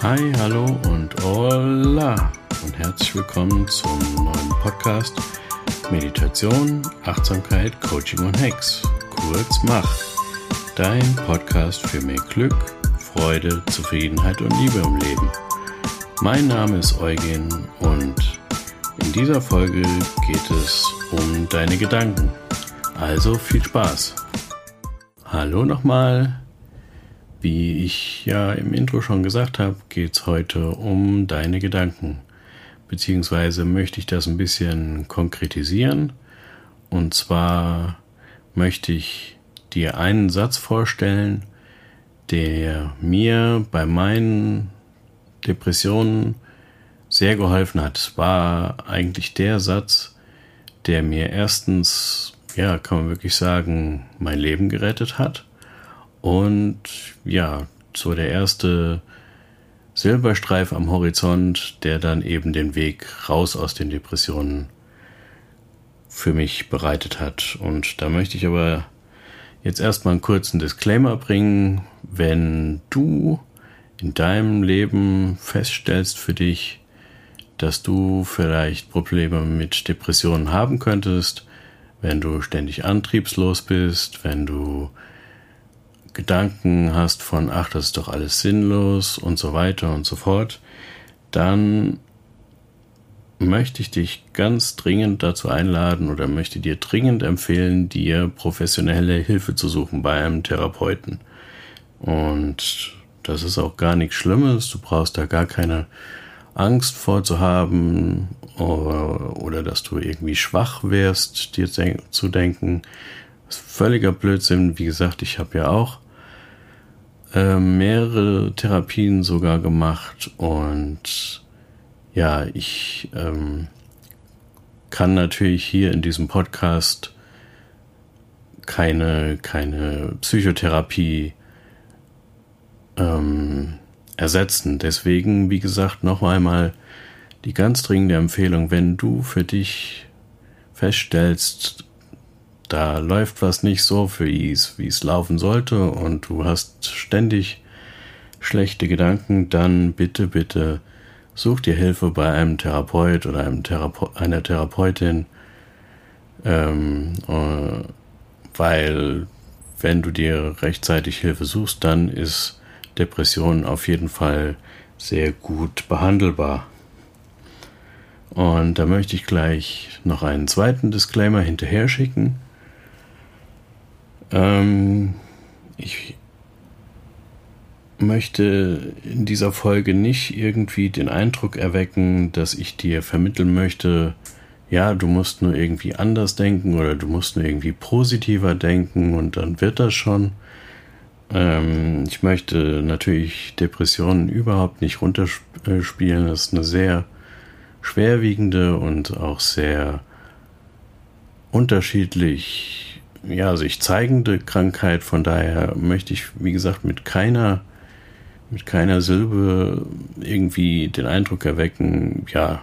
Hi, hallo und hola und herzlich willkommen zum neuen Podcast Meditation, Achtsamkeit, Coaching und Hacks. Kurz Mach. Dein Podcast für mehr Glück, Freude, Zufriedenheit und Liebe im Leben. Mein Name ist Eugen und in dieser Folge geht es um deine Gedanken. Also viel Spaß. Hallo nochmal. Wie ich ja im Intro schon gesagt habe, geht es heute um deine Gedanken. Beziehungsweise möchte ich das ein bisschen konkretisieren. Und zwar möchte ich dir einen Satz vorstellen, der mir bei meinen Depressionen sehr geholfen hat. Es war eigentlich der Satz, der mir erstens, ja, kann man wirklich sagen, mein Leben gerettet hat und ja, so der erste Silberstreif am Horizont, der dann eben den Weg raus aus den Depressionen für mich bereitet hat. Und da möchte ich aber jetzt erstmal einen kurzen Disclaimer bringen. Wenn du in deinem Leben feststellst für dich, dass du vielleicht Probleme mit Depressionen haben könntest, wenn du ständig antriebslos bist, wenn du Gedanken hast von, ach, das ist doch alles sinnlos und so weiter und so fort, dann möchte ich dich ganz dringend dazu einladen oder möchte dir dringend empfehlen, dir professionelle Hilfe zu suchen bei einem Therapeuten. Und das ist auch gar nichts Schlimmes, du brauchst da gar keine Angst vorzuhaben oder, oder dass du irgendwie schwach wärst, dir zu denken. Das ist völliger Blödsinn. Wie gesagt, ich habe ja auch äh, mehrere Therapien sogar gemacht und ja, ich ähm, kann natürlich hier in diesem Podcast keine, keine Psychotherapie ähm, ersetzen. Deswegen, wie gesagt, noch einmal die ganz dringende Empfehlung, wenn du für dich feststellst, da läuft was nicht so für es, wie es laufen sollte und du hast ständig schlechte Gedanken, dann bitte, bitte such dir Hilfe bei einem Therapeut oder einem Therape einer Therapeutin, ähm, äh, weil wenn du dir rechtzeitig Hilfe suchst, dann ist Depression auf jeden Fall sehr gut behandelbar. Und da möchte ich gleich noch einen zweiten Disclaimer hinterher schicken. Ähm, ich möchte in dieser Folge nicht irgendwie den Eindruck erwecken, dass ich dir vermitteln möchte, ja, du musst nur irgendwie anders denken oder du musst nur irgendwie positiver denken und dann wird das schon. Ähm, ich möchte natürlich Depressionen überhaupt nicht runterspielen. Das ist eine sehr schwerwiegende und auch sehr unterschiedlich ja, sich zeigende Krankheit. Von daher möchte ich, wie gesagt, mit keiner, mit keiner Silbe irgendwie den Eindruck erwecken, ja,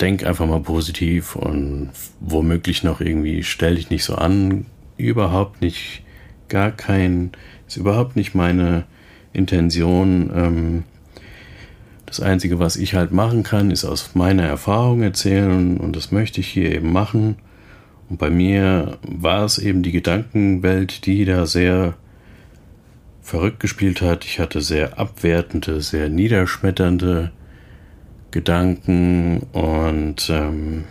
denk einfach mal positiv und womöglich noch irgendwie stell dich nicht so an. Überhaupt nicht, gar kein, ist überhaupt nicht meine Intention. Ähm, das Einzige, was ich halt machen kann, ist aus meiner Erfahrung erzählen und das möchte ich hier eben machen. Und bei mir war es eben die Gedankenwelt, die da sehr verrückt gespielt hat. Ich hatte sehr abwertende, sehr niederschmetternde Gedanken und ähm,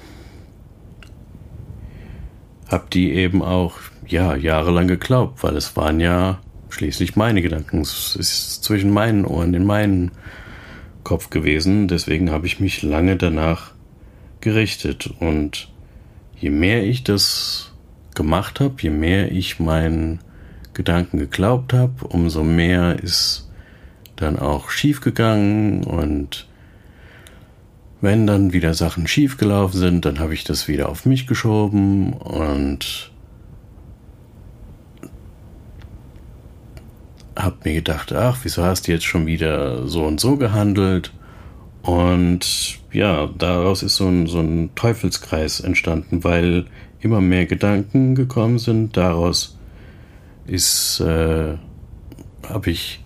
habe die eben auch ja jahrelang geglaubt, weil es waren ja schließlich meine Gedanken. Es ist zwischen meinen Ohren in meinen Kopf gewesen. Deswegen habe ich mich lange danach gerichtet und je mehr ich das gemacht habe, je mehr ich meinen Gedanken geglaubt habe, umso mehr ist dann auch schief gegangen und wenn dann wieder Sachen schief gelaufen sind, dann habe ich das wieder auf mich geschoben und habe mir gedacht, ach, wieso hast du jetzt schon wieder so und so gehandelt? Und ja, daraus ist so ein, so ein Teufelskreis entstanden, weil immer mehr Gedanken gekommen sind. Daraus ist, äh, habe ich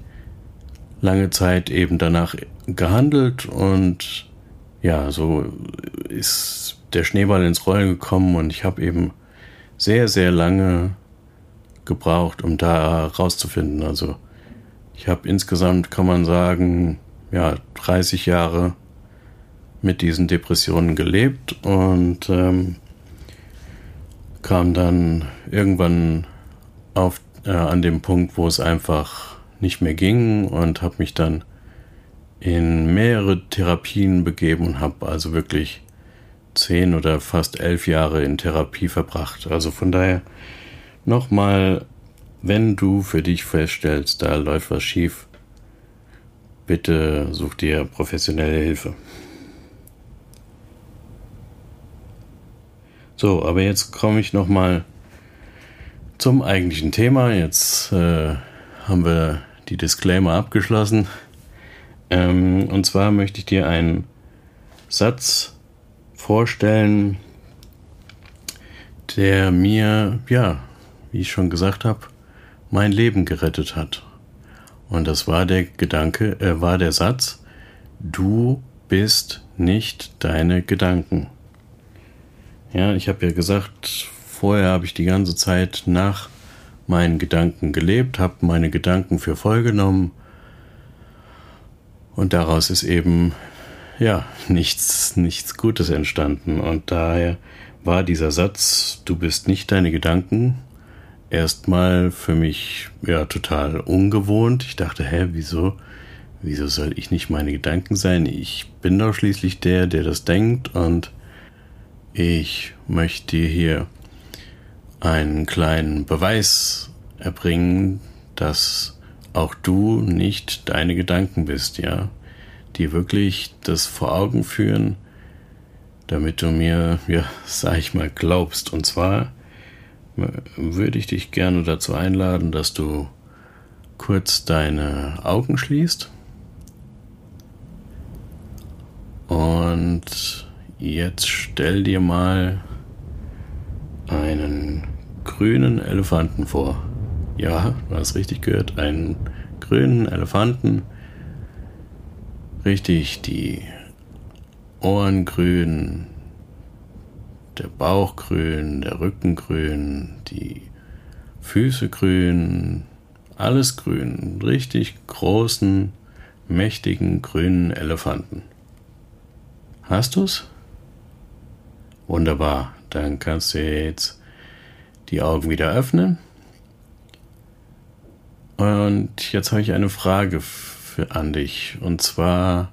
lange Zeit eben danach gehandelt und ja, so ist der Schneeball ins Rollen gekommen und ich habe eben sehr, sehr lange gebraucht, um da rauszufinden. Also ich habe insgesamt, kann man sagen, ja, 30 Jahre mit diesen Depressionen gelebt und ähm, kam dann irgendwann auf, äh, an dem Punkt, wo es einfach nicht mehr ging und habe mich dann in mehrere Therapien begeben und habe also wirklich zehn oder fast elf Jahre in Therapie verbracht. Also von daher nochmal, wenn du für dich feststellst, da läuft was schief, bitte such dir professionelle Hilfe. So, aber jetzt komme ich nochmal zum eigentlichen Thema. Jetzt äh, haben wir die Disclaimer abgeschlossen. Ähm, und zwar möchte ich dir einen Satz vorstellen, der mir, ja, wie ich schon gesagt habe, mein Leben gerettet hat. Und das war der Gedanke, äh, war der Satz, du bist nicht deine Gedanken. Ja, ich habe ja gesagt, vorher habe ich die ganze Zeit nach meinen Gedanken gelebt, habe meine Gedanken für voll genommen und daraus ist eben ja, nichts, nichts Gutes entstanden. Und daher war dieser Satz, du bist nicht deine Gedanken, erstmal für mich ja total ungewohnt. Ich dachte, hä, wieso, wieso soll ich nicht meine Gedanken sein? Ich bin doch schließlich der, der das denkt und ich möchte dir hier einen kleinen Beweis erbringen, dass auch du nicht deine Gedanken bist, ja dir wirklich das vor Augen führen, damit du mir, ja, sag ich mal, glaubst. Und zwar würde ich dich gerne dazu einladen, dass du kurz deine Augen schließt. Und jetzt stell dir mal einen grünen Elefanten vor. Ja, du hast richtig gehört, einen grünen Elefanten Richtig, die Ohren grün, der Bauch grün, der Rücken grün, die Füße grün, alles grün. Richtig großen, mächtigen grünen Elefanten. Hast du's? Wunderbar, dann kannst du jetzt die Augen wieder öffnen. Und jetzt habe ich eine Frage für, an dich. Und zwar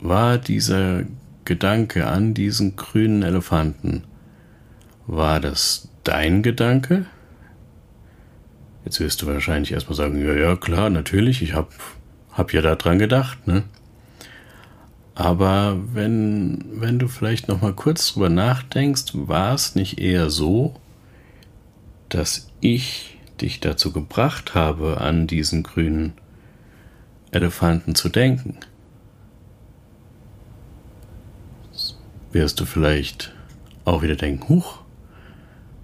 war dieser Gedanke an diesen grünen Elefanten, war das dein Gedanke? Jetzt wirst du wahrscheinlich erstmal sagen, ja, ja, klar, natürlich, ich hab, hab ja daran gedacht, ne? Aber wenn, wenn du vielleicht noch mal kurz drüber nachdenkst, war es nicht eher so, dass ich dich dazu gebracht habe, an diesen grünen Elefanten zu denken. Wirst du vielleicht auch wieder denken, huch,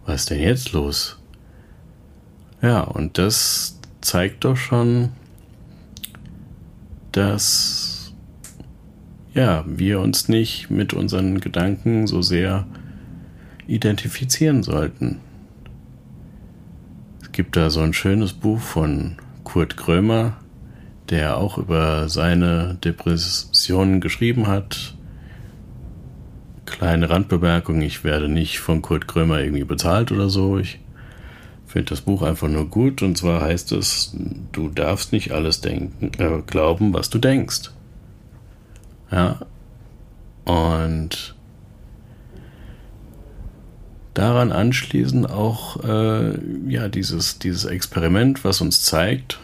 was ist denn jetzt los? Ja, und das zeigt doch schon, dass ja, wir uns nicht mit unseren Gedanken so sehr identifizieren sollten. Es gibt da so ein schönes Buch von Kurt Krömer, der auch über seine Depressionen geschrieben hat. Kleine Randbemerkung, ich werde nicht von Kurt Krömer irgendwie bezahlt oder so. Ich finde das Buch einfach nur gut und zwar heißt es, du darfst nicht alles denken, äh, glauben, was du denkst. Ja. Und daran anschließend auch äh, ja dieses, dieses Experiment, was uns zeigt,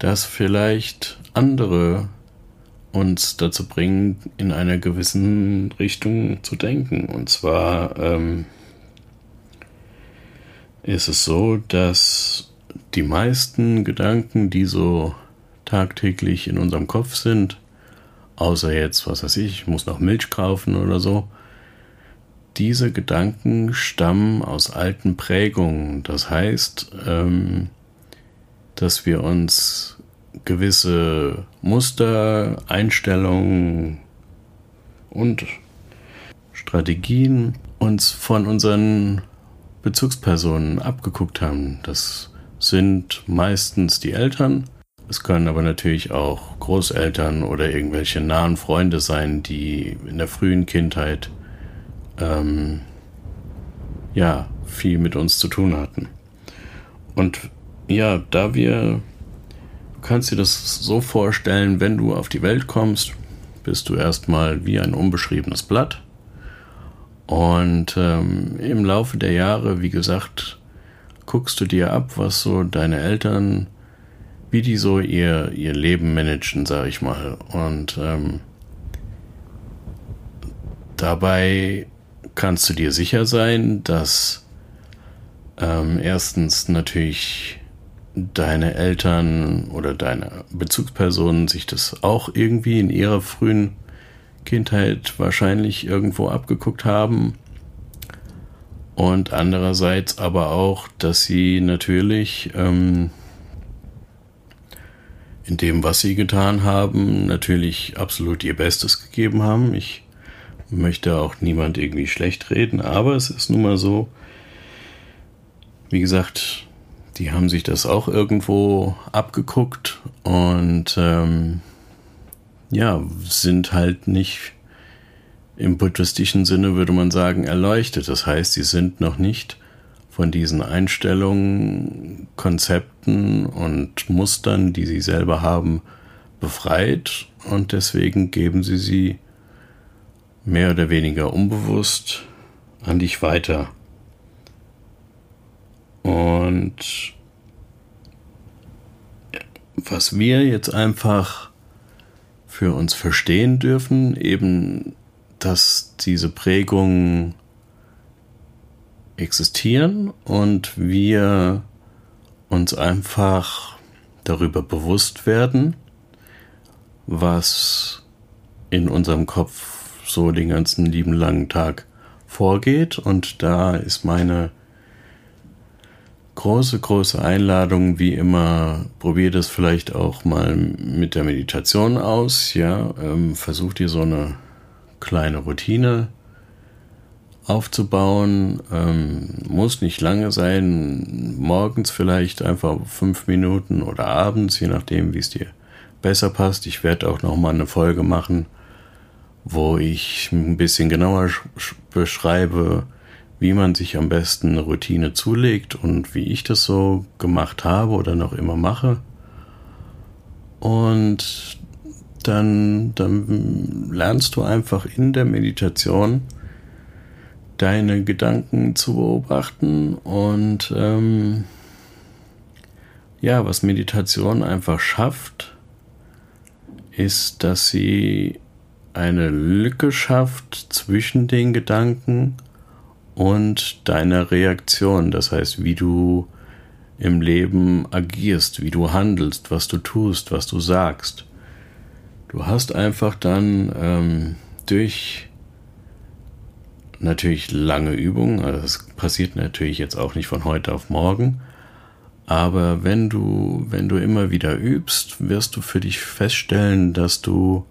dass vielleicht andere uns dazu bringen, in einer gewissen Richtung zu denken. Und zwar ähm, ist es so, dass die meisten Gedanken, die so tagtäglich in unserem Kopf sind, außer jetzt, was weiß ich, ich muss noch Milch kaufen oder so, diese Gedanken stammen aus alten Prägungen. Das heißt, ähm, dass wir uns gewisse Muster, Einstellungen und Strategien uns von unseren Bezugspersonen abgeguckt haben. Das sind meistens die Eltern. Es können aber natürlich auch Großeltern oder irgendwelche nahen Freunde sein, die in der frühen Kindheit ähm, ja viel mit uns zu tun hatten. Und ja, da wir, kannst dir das so vorstellen, wenn du auf die Welt kommst, bist du erstmal wie ein unbeschriebenes Blatt. Und ähm, im Laufe der Jahre, wie gesagt, guckst du dir ab, was so deine Eltern, wie die so ihr, ihr Leben managen, sag ich mal. Und ähm, dabei kannst du dir sicher sein, dass ähm, erstens natürlich deine Eltern oder deine Bezugspersonen sich das auch irgendwie in ihrer frühen Kindheit wahrscheinlich irgendwo abgeguckt haben. Und andererseits aber auch, dass sie natürlich ähm, in dem, was sie getan haben, natürlich absolut ihr Bestes gegeben haben. Ich möchte auch niemand irgendwie schlecht reden, aber es ist nun mal so, wie gesagt, die haben sich das auch irgendwo abgeguckt und ähm, ja, sind halt nicht im buddhistischen Sinne, würde man sagen, erleuchtet. Das heißt, sie sind noch nicht von diesen Einstellungen, Konzepten und Mustern, die sie selber haben, befreit und deswegen geben sie sie mehr oder weniger unbewusst an dich weiter. Und was wir jetzt einfach für uns verstehen dürfen, eben, dass diese Prägungen existieren und wir uns einfach darüber bewusst werden, was in unserem Kopf so den ganzen lieben langen Tag vorgeht. Und da ist meine große, große Einladung, wie immer, probier das vielleicht auch mal mit der Meditation aus, ja, ähm, versuch dir so eine kleine Routine aufzubauen, ähm, muss nicht lange sein, morgens vielleicht einfach fünf Minuten oder abends, je nachdem, wie es dir besser passt. Ich werde auch noch mal eine Folge machen, wo ich ein bisschen genauer beschreibe, wie man sich am besten eine Routine zulegt und wie ich das so gemacht habe oder noch immer mache. Und dann, dann lernst du einfach in der Meditation deine Gedanken zu beobachten und ähm, ja, was Meditation einfach schafft, ist, dass sie eine Lücke schafft zwischen den Gedanken und deiner Reaktion. Das heißt, wie du im Leben agierst, wie du handelst, was du tust, was du sagst. Du hast einfach dann ähm, durch natürlich lange Übungen, also das passiert natürlich jetzt auch nicht von heute auf morgen, aber wenn du, wenn du immer wieder übst, wirst du für dich feststellen, dass du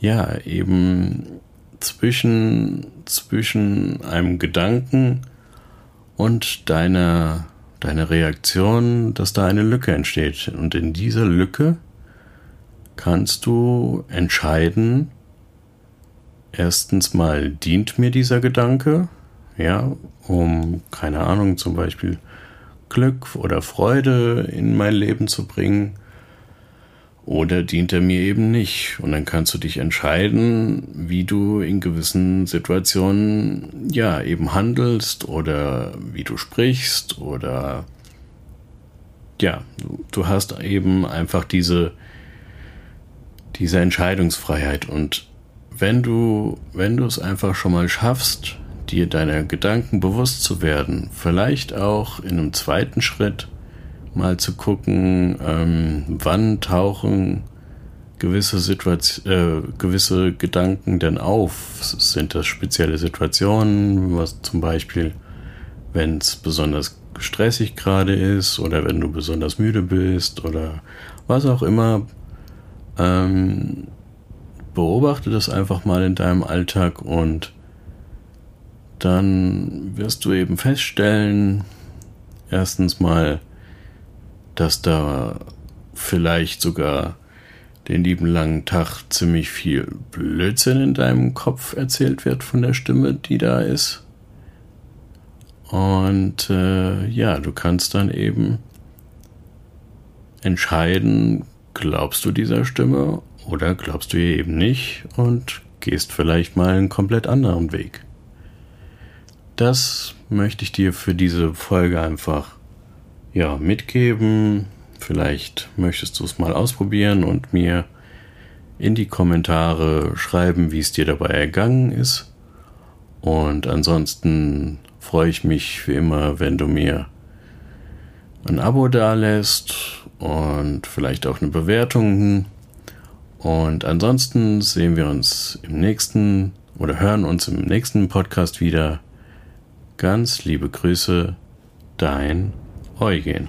ja eben zwischen, zwischen einem Gedanken und deiner, deiner Reaktion, dass da eine Lücke entsteht. Und in dieser Lücke kannst du entscheiden, erstens mal dient mir dieser Gedanke, ja, um, keine Ahnung, zum Beispiel Glück oder Freude in mein Leben zu bringen, oder dient er mir eben nicht? Und dann kannst du dich entscheiden, wie du in gewissen Situationen ja eben handelst oder wie du sprichst oder ja, du hast eben einfach diese, diese Entscheidungsfreiheit und wenn du, wenn du es einfach schon mal schaffst, dir deiner Gedanken bewusst zu werden, vielleicht auch in einem zweiten Schritt mal zu gucken, ähm, wann tauchen gewisse Situation, äh, gewisse Gedanken denn auf? Sind das spezielle Situationen, was zum Beispiel, wenn es besonders stressig gerade ist oder wenn du besonders müde bist oder was auch immer. Ähm, beobachte das einfach mal in deinem Alltag und dann wirst du eben feststellen, erstens mal, dass da vielleicht sogar den lieben langen Tag ziemlich viel Blödsinn in deinem Kopf erzählt wird von der Stimme, die da ist. Und äh, ja, du kannst dann eben entscheiden, glaubst du dieser Stimme oder glaubst du ihr eben nicht und gehst vielleicht mal einen komplett anderen Weg. Das möchte ich dir für diese Folge einfach ja mitgeben. Vielleicht möchtest du es mal ausprobieren und mir in die Kommentare schreiben, wie es dir dabei ergangen ist. Und ansonsten freue ich mich wie immer, wenn du mir ein Abo dalässt und vielleicht auch eine Bewertung. Und ansonsten sehen wir uns im nächsten oder hören uns im nächsten Podcast wieder. Ganz liebe Grüße, dein Eugen.